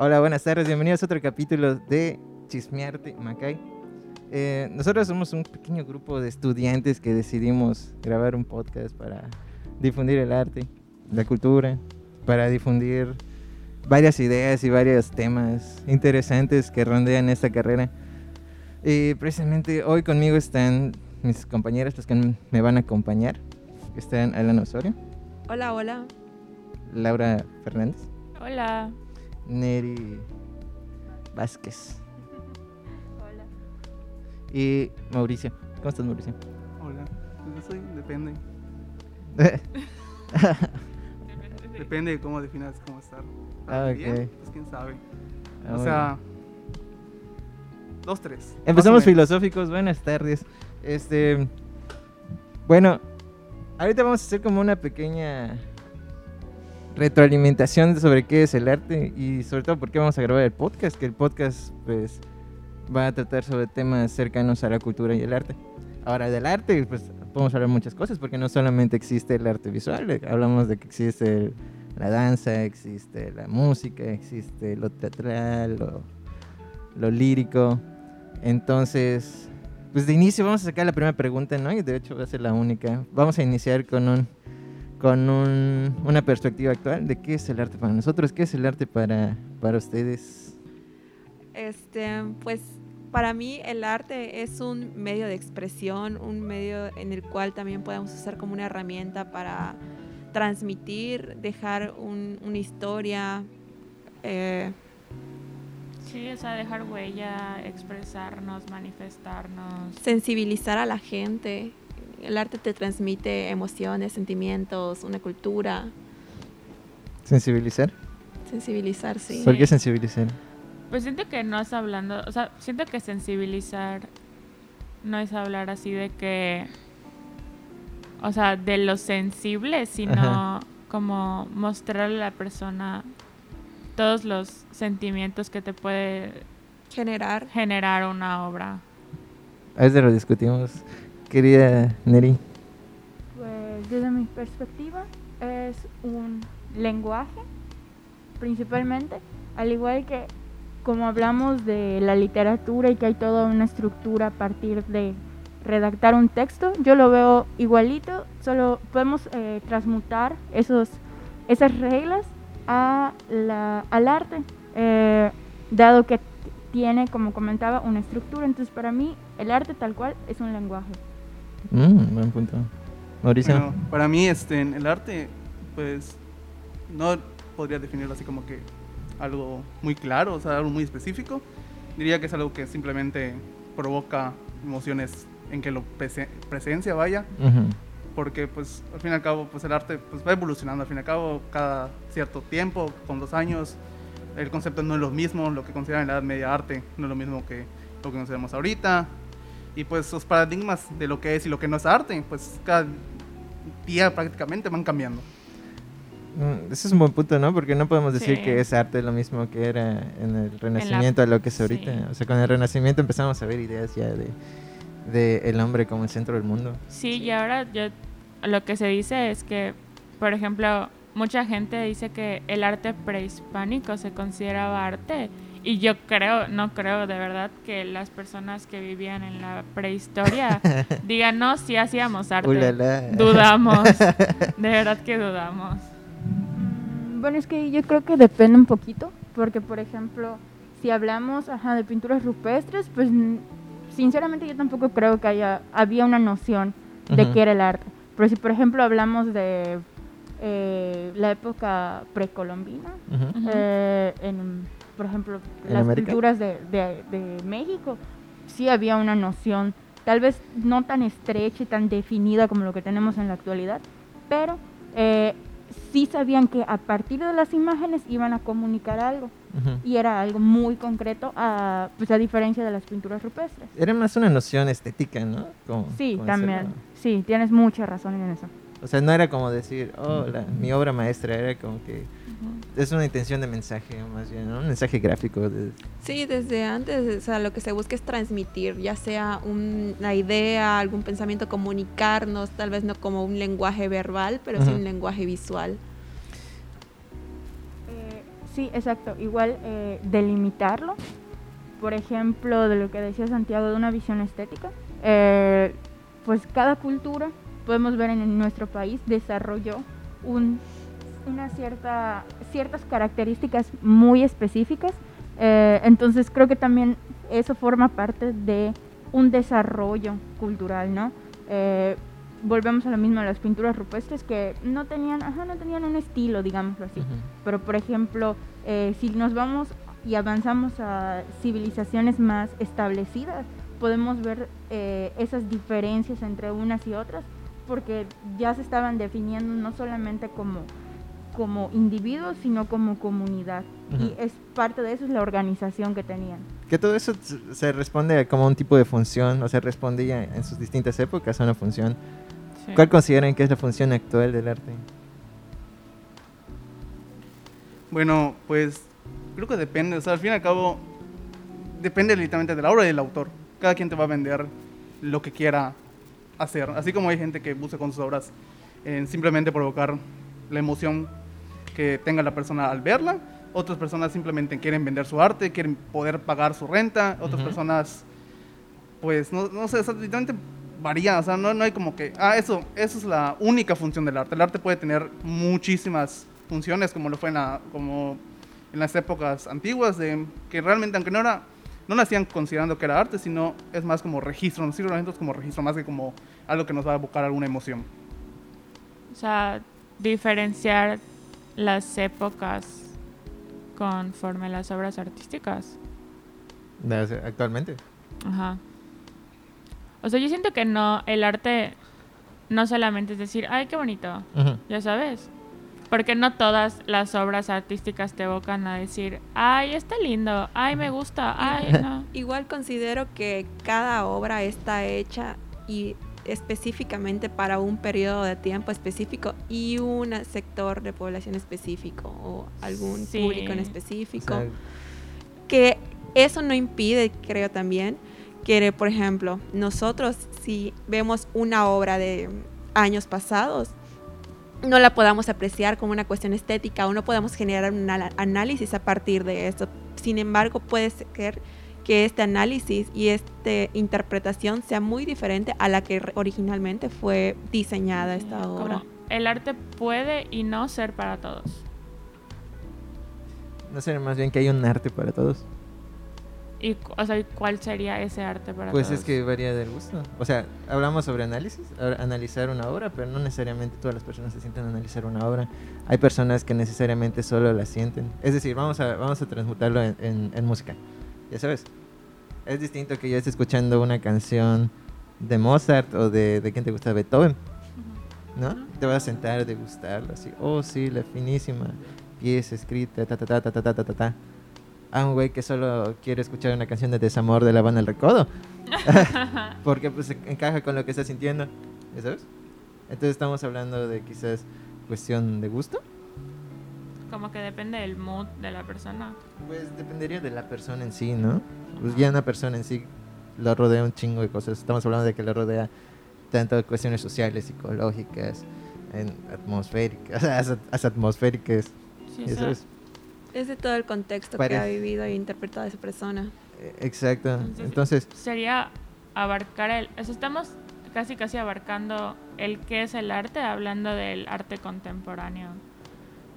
Hola, buenas tardes, bienvenidos a otro capítulo de Chismearte Macay. Eh, nosotros somos un pequeño grupo de estudiantes que decidimos grabar un podcast para difundir el arte, la cultura, para difundir varias ideas y varios temas interesantes que rondean esta carrera. Y precisamente hoy conmigo están mis compañeras, los que me van a acompañar. Están Alan Osorio. Hola, hola. Laura Fernández. Hola. Neri Vázquez. Hola. Y Mauricio. ¿Cómo estás, Mauricio? Hola. Pues yo soy, depende. Depende de cómo definas cómo estar. Ah, Bien, ok. Pues quién sabe. Ah, o sea, dos, tres. Empezamos filosóficos, buenas tardes. Este, bueno, ahorita vamos a hacer como una pequeña retroalimentación sobre qué es el arte y sobre todo por qué vamos a grabar el podcast, que el podcast pues va a tratar sobre temas cercanos a la cultura y el arte. Ahora del arte pues podemos hablar muchas cosas porque no solamente existe el arte visual, eh, hablamos de que existe la danza, existe la música, existe lo teatral, lo, lo lírico. Entonces, pues de inicio vamos a sacar la primera pregunta, ¿no? Y de hecho va a ser la única. Vamos a iniciar con un con un- una perspectiva actual de qué es el arte para nosotros, qué es el arte para, para ustedes. Este, pues para mí el arte es un medio de expresión, un medio en el cual también podemos usar como una herramienta para transmitir, dejar un- una historia. eh, Sí, o sea, dejar huella, expresarnos, manifestarnos. sensibilizar a la gente. El arte te transmite emociones, sentimientos, una cultura. ¿Sensibilizar? Sensibilizar, sí. ¿Por qué sensibilizar? Pues siento que no es hablando, o sea, siento que sensibilizar no es hablar así de que, o sea, de lo sensible, sino Ajá. como mostrarle a la persona todos los sentimientos que te puede Generar. generar una obra. A veces lo discutimos. Querida Neri. Pues desde mi perspectiva es un lenguaje, principalmente, al igual que como hablamos de la literatura y que hay toda una estructura a partir de redactar un texto, yo lo veo igualito, solo podemos eh, transmutar esos, esas reglas a la- al arte, eh, dado que tiene, como comentaba, una estructura. Entonces, para mí, el arte tal cual es un lenguaje. Mm, buen punto. Mauricio. Bueno, para mí, este, en el arte, pues, no podría definirlo así como que algo muy claro, o sea, algo muy específico. Diría que es algo que simplemente provoca emociones en que lo prese- presencia, vaya. Ujú. porque pues al fin y al cabo pues el arte pues va evolucionando al fin y al cabo cada cierto tiempo con los años el concepto no es lo mismo lo que consideran en la edad media arte no es lo mismo que lo que consideramos ahorita y pues los paradigmas de lo que es y lo que no es arte pues cada día prácticamente van cambiando Mm, Ese es un buen punto, ¿no? Porque no podemos decir Sí. que es arte lo mismo que era en el Renacimiento a lo que es ahorita. sí. O sea, con el Renacimiento empezamos a ver ideas ya de, de el hombre como el centro del mundo. Sí, y ahora yo lo que se dice es que, por ejemplo, mucha gente dice que el arte prehispánico se consideraba arte. Y yo creo, no creo de verdad que las personas que vivían en la prehistoria digan, no, sí hacíamos arte. Ulala. Dudamos. De verdad que dudamos. Bueno, es que yo creo que depende un poquito, porque por ejemplo, si hablamos ajá, de pinturas rupestres, pues sinceramente yo tampoco creo que haya había una noción de Ujú. qué era el arte. Pero si por ejemplo hablamos de eh, la época precolombina, eh, en, por ejemplo, ¿En las América? pinturas de, de- de México, sí había una noción, tal vez no tan estrecha y tan definida como lo que tenemos en la actualidad, pero eh, sí sabían que a partir de las imágenes iban a comunicar algo y era algo muy concreto, a, pues a diferencia de las pinturas rupestres. Era más una noción estética, ¿no? Como- Sí, como también. Sí, tienes mucha razón en eso. O sea, no era como decir, oh, la- mi obra maestra, era como que es una intención de mensaje, más bien, ¿no? Un mensaje gráfico. de- Sí, desde antes, o sea, lo que se busca es transmitir, ya sea un- una idea, algún pensamiento, comunicarnos, tal vez no como un lenguaje verbal, pero sí un lenguaje visual. Eh, Sí, exacto. Igual eh, delimitarlo. Por ejemplo, de lo que decía Santiago, de una visión estética. Eh, pues cada cultura, podemos ver en nuestro país, desarrolló un, una cierta, ciertas características muy específicas. Eh, entonces creo que también eso forma parte de un desarrollo cultural, ¿no? Eh, volvemos a lo mismo, las pinturas rupestres que no tenían, ajá, no tenían un estilo, digámoslo así. Ujú. Pero, por ejemplo, eh, si nos vamos y avanzamos a civilizaciones más establecidas, podemos ver eh, esas diferencias entre unas y otras, porque ya se estaban definiendo no solamente como, como individuos, sino como comunidad. Ujú. Y es parte de eso es la organización que tenían. Que todo eso se responde a como un tipo de función, o sea, respondía en sus distintas épocas a una función. Sí. ¿Cuál consideran que es la función actual del arte? Bueno, pues creo que depende, o sea, al fin y al cabo depende literalmente de la obra y del autor. Cada quien te va a vender lo que quiera hacer, así como hay gente que busca con sus obras en simplemente provocar la emoción que tenga la persona al verla, otras personas simplemente quieren vender su arte, quieren poder pagar su renta, otras personas pues no, no sé, literalmente varía, o sea, no, no hay como que, ah, eso, eso es la única función del arte. El arte puede tener muchísimas funciones, como lo fue en, la- como en las épocas antiguas, de que realmente, aunque no era, no nacían considerando que era arte, sino es más como registro, nos sirve a nosotros como registro, más que como algo que nos va a evocar alguna emoción. O sea, diferenciar las épocas conforme las obras artísticas. Actualmente. Ajá. O sea, yo siento que no, el arte no solamente es decir, ay, qué bonito, ya sabes. Porque no todas las obras artísticas te evocan a decir, ay, está lindo, ay, me gusta, ay, no. Igual considero que cada obra está hecha y específicamente para un periodo de tiempo específico y un sector de población específico o algún Sí. público en O específico. sea, que eso no impide, creo también, que, por ejemplo, nosotros si vemos una obra de años pasados, no la podamos apreciar como una cuestión estética o no podamos generar un análisis a partir de esto. Sin embargo, puede ser que este análisis y esta interpretación sea muy diferente a la que originalmente fue diseñada esta Como obra. el arte puede y no ser para todos. no sé, más bien que hay un arte para todos. Y, o sea, ¿y ¿cuál sería ese arte para Pues todos? es que varía del gusto. O sea, hablamos sobre análisis, a- analizar una obra, pero no necesariamente todas las personas se sienten a analizar una obra. Hay personas que necesariamente solo la sienten. Es decir, vamos a, vamos a transmutarlo en, en- en música. Ya sabes. Es distinto que yo esté escuchando una canción de Mozart o de, de quién te gusta, Beethoven. ¿No? Te vas a sentar a degustarlo así. Oh, sí, la finísima pieza escrita, ta, ta, ta, ta, ta, ta, ta, ta, ta. A un güey que solo quiere escuchar una canción de desamor de la banda El Recodo. Porque pues encaja con lo que está sintiendo. ¿Ya sabes? Entonces estamos hablando de quizás cuestión de gusto. Como que depende del mood de la persona. Pues dependería de la persona en sí, ¿no? Pues ya una persona en sí lo rodea un chingo de cosas. Estamos hablando de que lo rodea tanto cuestiones sociales, psicológicas, en atmosféricas, as- as- atmosféricas. Sí, ¿ya o sea, sabes? Es de todo el contexto que ha vivido e interpretado esa persona. Eh, Exacto. Entonces- Entonces, sería abarcar el... O sea, estamos casi casi abarcando el qué es el arte, hablando del arte contemporáneo.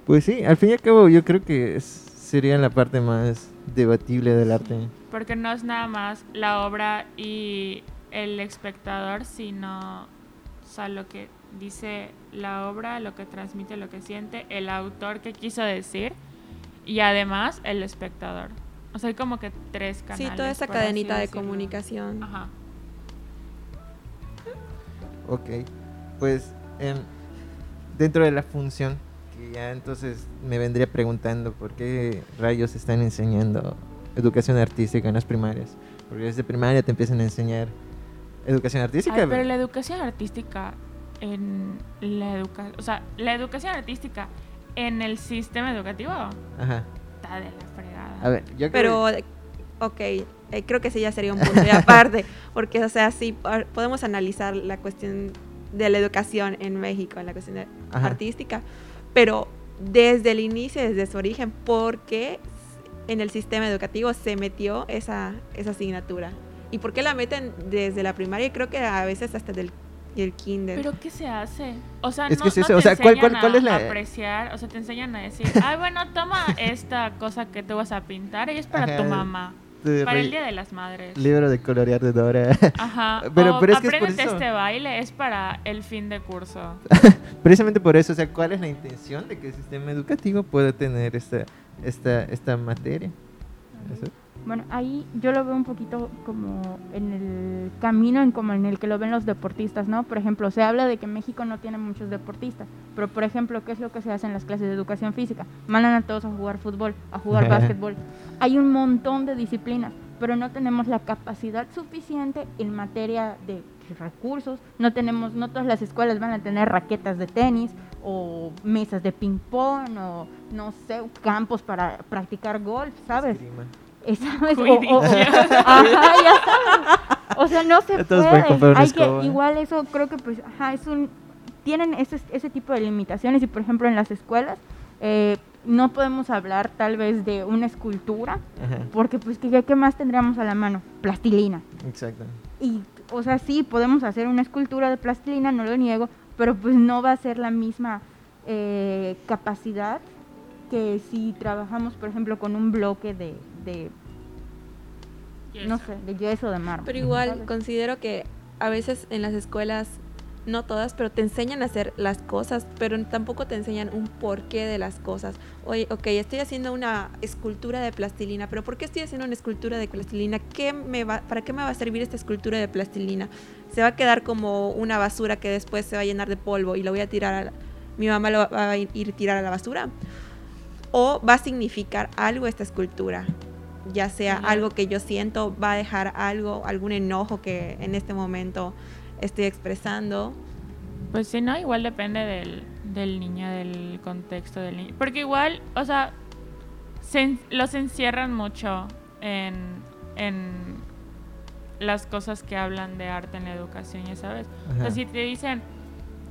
pues sí, al fin y al cabo yo creo que es- sería la parte más debatible del arte. Porque no es nada más la obra y el espectador, sino o sea, lo que dice la obra, lo que transmite, lo que siente, el autor que quiso decir y además el espectador. O sea, hay como que tres canales. Sí, toda esa cadenita de decirlo. comunicación. Ajá. Ok, pues em, dentro de la función, que ya entonces me vendría preguntando por qué rayos están enseñando educación artística en las primarias. Porque desde primaria te empiezan a enseñar educación artística. Ay, pero la educación artística en la educación, o sea, la educación artística en el sistema educativo Ajá. está de la fregada. A ver, yo creo Pero, ok, eh, creo que ese ya sería un punto de aparte, porque, o sea, sí, podemos analizar la cuestión de la educación en México, en la cuestión de- artística, pero desde el inicio, desde su origen, por qué en el sistema educativo se metió esa, esa asignatura. ¿Y por qué la meten desde la primaria? Y creo que a veces hasta del el kinder. ¿Pero qué se hace? O sea, Es no, que es no te o sea, ¿cuál- cuál- enseñan cuál a es la- apreciar, o sea, te enseñan a decir, ay, bueno, toma esta cosa que tú vas a pintar y es para tu mamá, para el Día de las Madres. Libro de colorear de Dora. Ajá. Pero- o pero es que es por eso. este baile, es para el fin de curso. Precisamente por eso, o sea, ¿cuál es la intención de que el sistema educativo pueda tener esta, esta, esta materia? Eso. Bueno, ahí yo lo veo un poquito como en el camino en como en el que lo ven los deportistas, ¿no? Por ejemplo, se habla de que México no tiene muchos deportistas, pero por ejemplo, ¿qué es lo que se hace en las clases de educación física? Mandan a todos a jugar fútbol, a jugar básquetbol. Hay un montón de disciplinas, pero no tenemos la capacidad suficiente en materia de recursos, no tenemos, no todas las escuelas van a tener raquetas de tenis o mesas de ping pong o no sé, campos para practicar golf, ¿sabes? Esgrima. O- Quidditch. o- o- ajá, ya sabes. O sea, no se pueden puede. Hay que, igual eso creo que pues, ajá, es un, tienen ese, ese tipo de limitaciones y por ejemplo en las escuelas eh, no podemos hablar tal vez de una escultura Ajá, porque pues ¿qué, qué más tendríamos a la mano? Plastilina. exacto. Y, o sea, sí, podemos hacer una escultura de plastilina, no lo niego, pero pues no va a ser la misma eh, capacidad que si trabajamos, por ejemplo, con un bloque de, de no sé, de yeso de mármol. Pero igual ¿sabes? considero que a veces en las escuelas, no todas, pero te enseñan a hacer las cosas, pero tampoco te enseñan un porqué de las cosas. Oye, ok, estoy haciendo una escultura de plastilina, pero ¿por qué estoy haciendo una escultura de plastilina? ¿Qué me va, ¿Para qué me va a servir esta escultura de plastilina? Se va a quedar como una basura que después se va a llenar de polvo y lo voy a tirar a la- mi mamá lo va a ir a tirar a la basura. O va a significar algo esta escultura ya sea algo que yo siento, va a dejar algo, algún enojo que en este momento estoy expresando. Pues sí, no, igual depende del, del niño, del contexto del niño. Porque igual, o sea, se los encierran mucho en, en las cosas que hablan de arte en la educación, ya sabes. O sea, Ajá. si te dicen,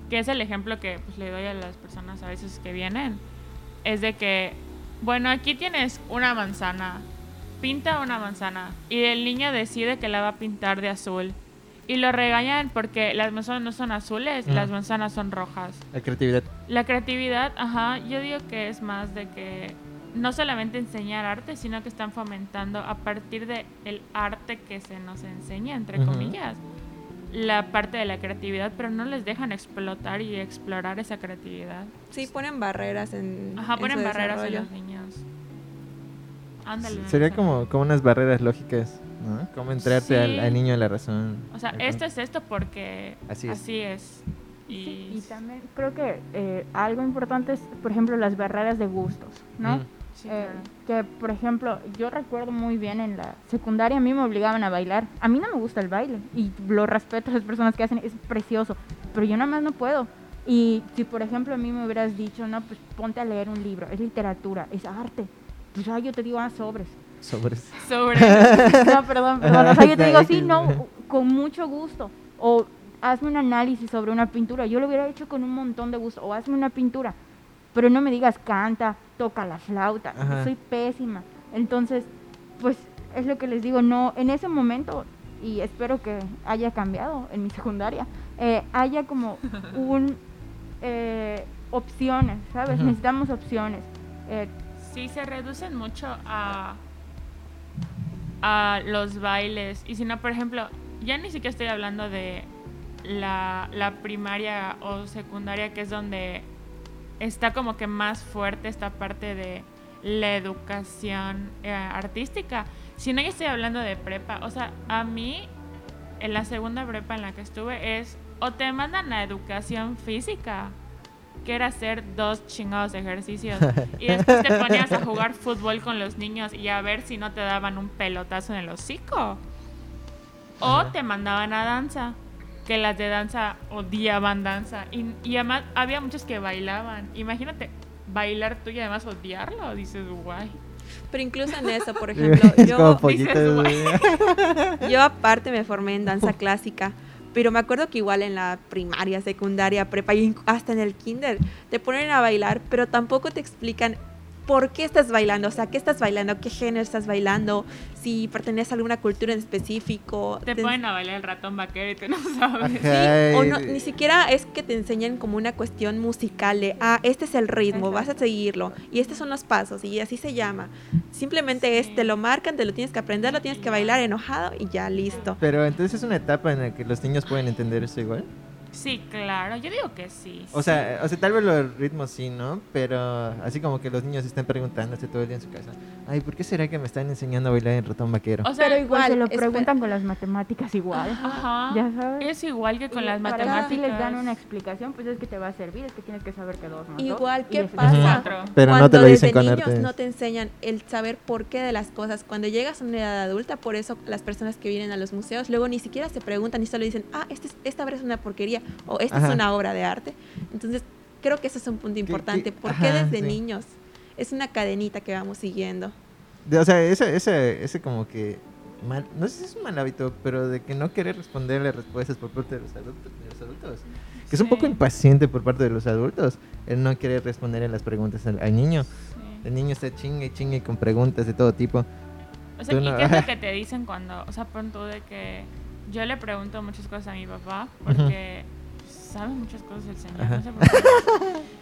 que es el ejemplo que pues, le doy a las personas a veces que vienen, es de que, bueno, aquí tienes una manzana, pinta una manzana, y el niño decide que la va a pintar de azul. Y lo regañan porque las manzanas no son azules, Ajá. las manzanas son rojas. La creatividad. La creatividad, ajá, yo digo que es más de que no solamente enseñar arte, sino que están fomentando a partir de el arte que se nos enseña, entre comillas, la parte de la creatividad, pero no les dejan explotar y explorar esa creatividad. Sí, ponen barreras en. Ajá, en ponen su barreras en desarrollo. los niños. Ándale. Sería como, como unas barreras lógicas, ¿no? Como entrarte al, Sí. al niño a la razón. O sea, Al- esto es esto porque Así así es. es. Sí, Y, y también creo que eh, algo importante es, por ejemplo, las barreras de gustos, ¿no? Mm. sí, Eh, claro. que, por ejemplo, yo recuerdo muy bien en la secundaria a mí me obligaban a bailar. A mí no me gusta el baile y lo respeto a las personas que hacen, es precioso, pero yo nada más no puedo. Y si, por ejemplo, a mí me hubieras dicho, no, pues ponte a leer un libro, es literatura, es arte, pues ah, yo te digo, ah, sobres. Sobres. Sobre. No, perdón, perdón. O sea, yo te digo, sí, no, con mucho gusto. O hazme un análisis sobre una pintura. Yo lo hubiera hecho con un montón de gusto. O hazme una pintura. Pero no me digas canta, toca la flauta. Ajá. soy pésima. Entonces, pues es lo que les digo. No, en ese momento, y espero que haya cambiado en mi secundaria, eh, haya como un eh, opciones, ¿sabes? Necesitamos opciones. Eh, Sí, se reducen mucho a, a los bailes. Y si no, por ejemplo, ya ni siquiera estoy hablando de la, la primaria o secundaria, que es donde está como que más fuerte esta parte de la educación eh, artística, sino yo estoy hablando de prepa. O sea, a mí, en la segunda prepa en la que estuve, es o te mandan a educación física, que era hacer dos chingados ejercicios, y después te ponías a jugar fútbol con los niños y a ver si no te daban un pelotazo en el hocico. O te mandaban a danza, que las de danza odiaban danza. Y, y además había muchos que bailaban. Imagínate bailar tú y además odiarlo. Dices, guay. Pero incluso en eso, por ejemplo, yo, dices, yo aparte me formé en danza clásica, Pero me acuerdo que igual en la primaria, secundaria, prepa y hasta en el kinder te ponen a bailar, pero tampoco te explican por qué estás bailando, o sea, qué estás bailando, qué género estás bailando, si perteneces a alguna cultura en específico. Te Te- ponen a bailar el ratón vaquero y tú no sabes. Ajá, o y- no, ni siquiera es que te enseñen como una cuestión musical de, ah, este es el ritmo, vas a seguirlo, y estos son los pasos, y así se llama. Simplemente es, Sí. te lo marcan, te lo tienes que aprender, lo tienes que bailar enojado y ya listo. Pero entonces es una etapa en la que los niños pueden entender eso igual. Sí, claro, yo digo que sí. O sea, o sea, tal vez los ritmos sí, ¿no? Pero así como que los niños estén preguntándose todo el día en su casa. Ay, ¿por qué será que me están enseñando a bailar en ratón vaquero? O sea, Pero igual, se lo preguntan con las matemáticas igual. ajá. Ya sabes. Es igual que con Y las para matemáticas. Si les dan una explicación, pues es que te va a servir, es que tienes que saber que dos más dos, Igual, ¿qué pasa? Cuatro. Pero no Cuando te lo dicen desde con niños no te enseñan el saber por qué de las cosas. Cuando llegas a una edad adulta, por eso las personas que vienen a los museos luego ni siquiera se preguntan y solo dicen, ah, este es- esta obra es una porquería o esta Ajá. es una obra de arte. Entonces, creo que ese es un punto importante. ¿Por qué desde sí. niños? Es una cadenita que vamos siguiendo. De- o sea, ese, ese, ese como que... mal- no sé si es un mal hábito, pero de que no querer responderle respuestas por parte de los adultos. de los adultos. Que es un poco Sí. impaciente por parte de los adultos. El no querer responderle las preguntas al, al niño. Sí. El niño está chingue y chingue con preguntas de todo tipo. O sea, ¿y no- qué es lo que te dicen cuando, o sea, pon tú de que yo le pregunto muchas cosas a mi papá porque sabe muchas cosas el señor, no sé por qué.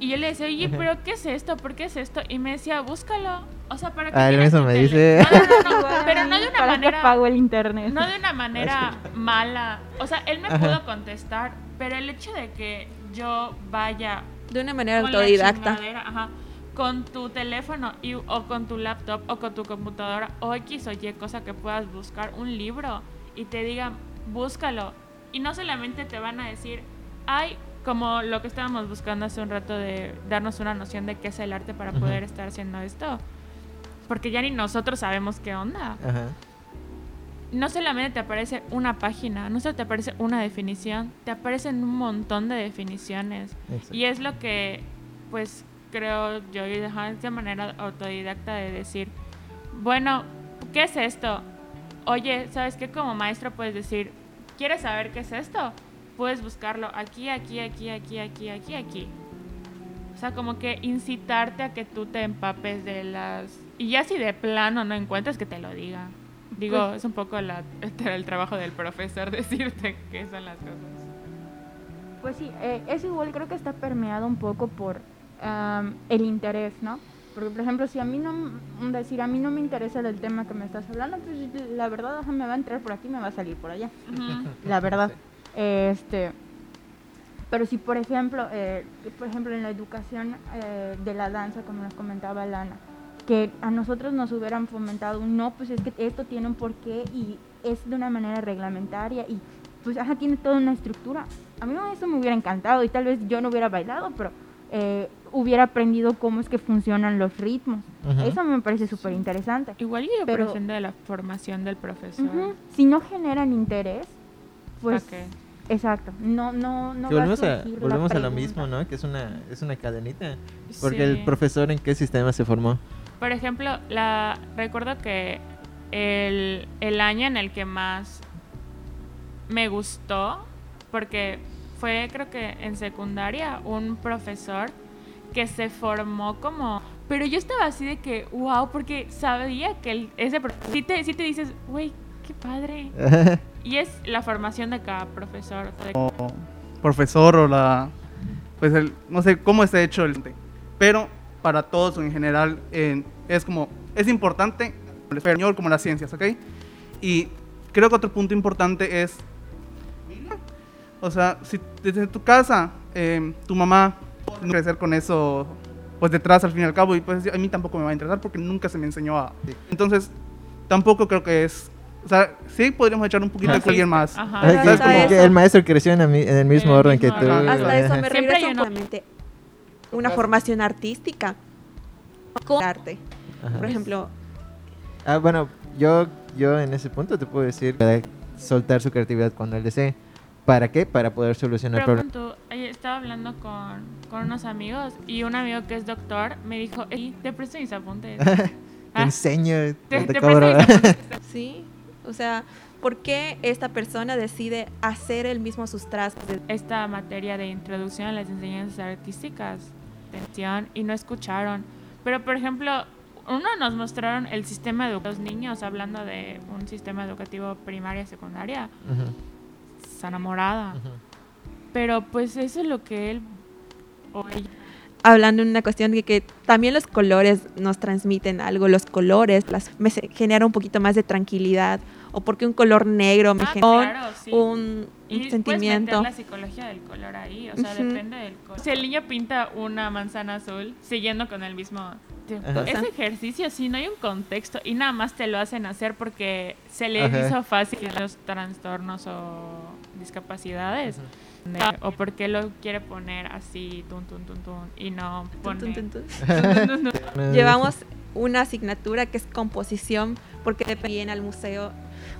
Y yo le decía, oye, Ajá. pero ¿qué es esto? ¿Por qué es esto? Y me decía, búscalo. O sea, para que Ah, él mismo me dice. No, no, no, pero no de una ¿para manera pago el internet? no de una manera mala. O sea, él me Ajá. pudo contestar, pero el hecho de que yo vaya De una manera con autodidacta. ajá, con tu teléfono y, o con tu laptop o con tu computadora o X o Y cosa que puedas buscar un libro y te digan búscalo y no solamente te van a decir ay como lo que estábamos buscando hace un rato de darnos una noción de qué es el arte para poder estar haciendo esto porque ya ni nosotros sabemos qué onda Ajá. no solamente te aparece una página, no solo te aparece una definición, te aparecen un montón de definiciones. Exacto. Y es lo que, pues, creo yo, y de manera autodidacta de decir, bueno, ¿qué es esto? Oye, ¿sabes qué? Como maestro puedes decir, ¿quieres saber qué es esto? Puedes buscarlo aquí, aquí, aquí, aquí, aquí, aquí, aquí. O sea, como que incitarte a que tú te empapes de las... Y ya si de plano no encuentras, que te lo diga. Digo, Pues- es un poco la, el, el trabajo del profesor decirte qué son las cosas. Pues sí, eh, eso igual creo que está permeado un poco por am, el interés, ¿no? Porque, por ejemplo, si a mí no, decir, a mí no me interesa el tema que me estás hablando, pues la verdad, ajá, me va a entrar por aquí, me va a salir por allá. La verdad. Este, pero si por ejemplo, eh, por ejemplo en la educación eh, de la danza, como nos comentaba Lana, que a nosotros nos hubieran fomentado un no, pues es que esto tiene un porqué y es de una manera reglamentaria y pues ajá, tiene toda una estructura. A mí eso me hubiera encantado y tal vez yo no hubiera bailado, pero eh, hubiera aprendido cómo es que funcionan los ritmos. Eso me parece súper interesante. Igual yo Pero- depende de la formación del profesor. Si no generan interés, pues. Exacto, no, no, no. Va volvemos a, volvemos a lo mismo, ¿no? Que es una, es una cadenita. Porque el profesor en qué sistema se formó. Por ejemplo, la recuerdo que el, el año en el que más me gustó, porque fue creo que en secundaria, un profesor que se formó como... Pero yo estaba así de que, wow, porque sabía que el- ese... Sí te, sí te dices, güey, qué padre. Y es la formación de cada profesor. o profesor o la pues el no sé cómo está hecho el pero para todos en general en- es como es importante el español como las ciencias ¿ok? y creo que otro punto importante es o sea si desde tu casa eh, tu mamá no crecer con eso pues detrás al fin y al cabo y pues a mí tampoco me va a interesar porque nunca se me enseñó a entonces tampoco creo que es o sea sí podríamos echar un poquito de alguien más Ajá. Es como que el maestro creció en, el en el mismo En el orden que mismo tú. orden. Hasta eso me regreso una- solamente una formación artística con arte. Ajá. Por ejemplo, Ah, bueno, yo, yo en ese punto te puedo decir para soltar su creatividad cuando él desee. ¿Para qué? Para poder solucionar Pero problemas. pon tú, ayer estaba hablando con, con unos amigos y un amigo que es doctor me dijo, "Ey, te presto mis apuntes. Te Ah, enseño, te, te, te cobro. presto mis apuntes. sí, o sea, ¿Por qué esta persona decide hacer el mismo sus trazos? Esta materia de introducción a las enseñanzas artísticas, atención, y no escucharon. Pero, por ejemplo, uno nos mostraron el sistema de los niños, hablando de un sistema educativo primaria, secundaria, Ujú, está enamorada. ujú. Pero pues eso es lo que él o ella Hablando en una cuestión de que también los colores nos transmiten algo, los colores las, me genera un poquito más de tranquilidad, o porque un color negro me Ah, genera claro, sí. un, Y sentimiento. meter la psicología del color ahí, o sea, Ujú. depende del color. Si el niño pinta una manzana azul, siguiendo con el mismo... Ajá. Ese ejercicio, sí, no hay un contexto y nada más te lo hacen hacer porque se les Ajá. hizo fácil los trastornos o discapacidades. de- o porque lo quiere poner así, tun, tun, tun, tun, y no pone... tun, tun, tun. tun, tun, tun. Llevamos una asignatura que es composición, porque viene al museo.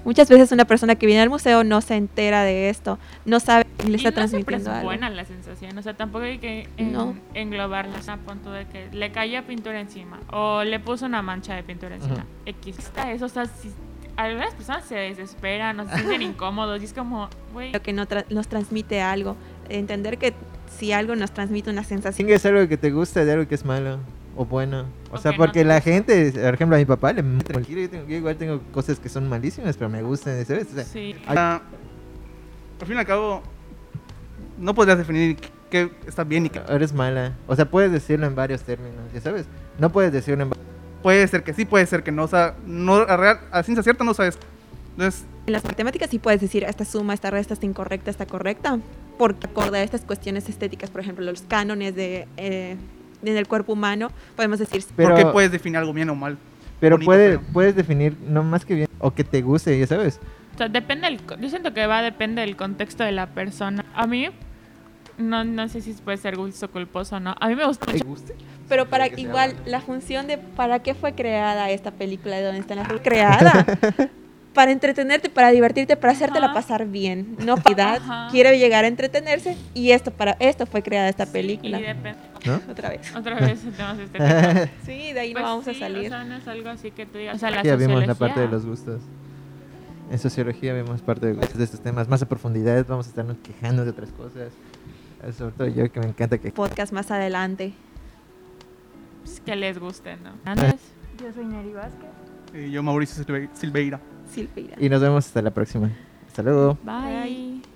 Muchas veces una persona que viene al museo no se entera de esto, no sabe que le Y está no siempre transmitiendo es algo. buena la sensación, o sea, tampoco hay que en- No. englobarla a punto de que le cayó pintura encima o le puso una mancha de pintura encima. Ujú. X. Está eso, o sea, si algunas personas se desesperan o se sienten incómodos y es como, güey, Lo que no tra- nos transmite algo. Entender que si algo nos transmite una sensación. Distingues algo que te gusta de algo que es malo o bueno. O O sea, que no porque te la gusta. gente, por ejemplo, a mi papá le cualquiera. Yo, tengo- yo igual tengo cosas que son malísimas, pero me gustan, ¿sabes? O sea, sí. Ay. Ah, al fin y al cabo, no podrías definir qué está bien y qué eres mala. O sea, puedes decirlo en varios términos, ¿ya sabes? No puedes decirlo en va- puede ser que sí, puede ser que no. O sea, no, a, real, a ciencia cierta no sabes. Entonces, En las matemáticas sí puedes decir esta suma, esta resta, está incorrecta, está correcta, porque acorde a estas cuestiones estéticas, por ejemplo, los cánones de, eh, en el cuerpo humano, podemos decir Pero- ¿por qué puedes definir algo bien o mal? Pero Bonito, puede, pero- puedes definir no más que bien o que te guste, ya sabes. O sea, depende del, co- yo siento que va a depende del contexto de la persona. A mí no, no sé si puede ser gusto culposo o no. A mí me gusta ¿Te mucho. guste? Pero para igual, la función de para qué fue creada esta película de dónde están las creada para entretenerte, para divertirte, para hacértela Ajá. pasar bien. No piedad, quiere llegar a entretenerse y esto para esto fue creada esta película. Y depende. ¿No? Otra vez. Otra vez temas estéticos. Sí, de ahí Pues no vamos a sí, salir. O sea, no es algo así que tú digas. O sea, la Ya vimos la parte de los gustos. En sociología vemos parte de, de estos temas más a profundidad. Vamos a estarnos quejando de otras cosas. Sobre todo yo que me encanta que... Podcast más adelante. pues, que les guste, ¿no? Antes. Yo soy Neri Vázquez. Y yo, Mauricio Silve- Silveira. Silveira. Y nos vemos hasta la próxima. Hasta luego. Bye. Bye.